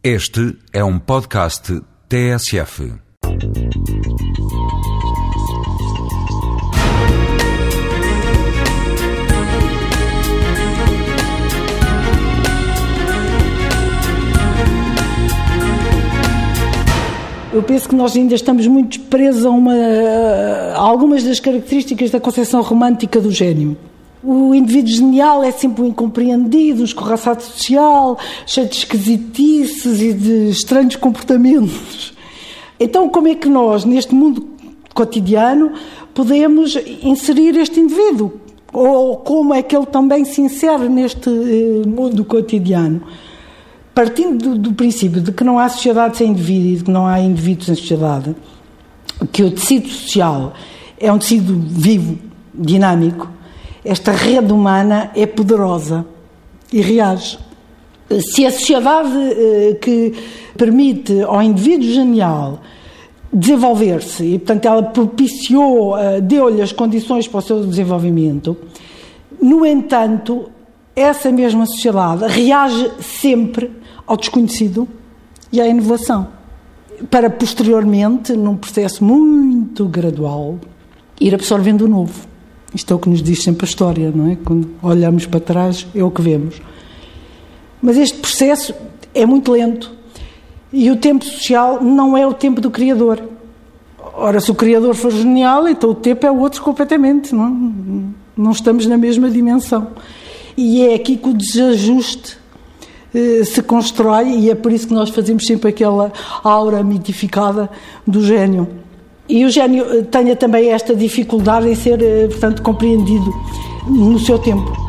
Este é um podcast TSF. Eu penso que nós ainda estamos muito presos a, uma, a algumas das características da concepção romântica do gênio. O indivíduo genial é sempre um incompreendido, um escorraçado social, cheio de esquisitices e de estranhos comportamentos. Então, como é que nós, neste mundo cotidiano, podemos inserir este indivíduo? Ou como é que ele também se insere neste eh, mundo cotidiano? Partindo do, do princípio de que não há sociedade sem indivíduo e de que não há indivíduos sem sociedade, que o tecido social é um tecido vivo, dinâmico, esta rede humana é poderosa e reage. Se a sociedade eh, que permite ao indivíduo genial desenvolver-se e, portanto, ela propiciou, eh, deu-lhe as condições para o seu desenvolvimento, no entanto, essa mesma sociedade reage sempre ao desconhecido e à inovação, para posteriormente, num processo muito gradual, ir absorvendo o novo. Isto é o que nos diz sempre a história, não é? Quando olhamos para trás, é o que vemos. Mas este processo é muito lento. E o tempo social não é o tempo do Criador. Ora, se o Criador for genial, então o tempo é o outro completamente, não é? Não estamos na mesma dimensão. E é aqui que o desajuste eh, se constrói, e é por isso que nós fazemos sempre aquela aura mitificada do gênio. E o gênio tenha também esta dificuldade em ser, portanto, compreendido no seu tempo.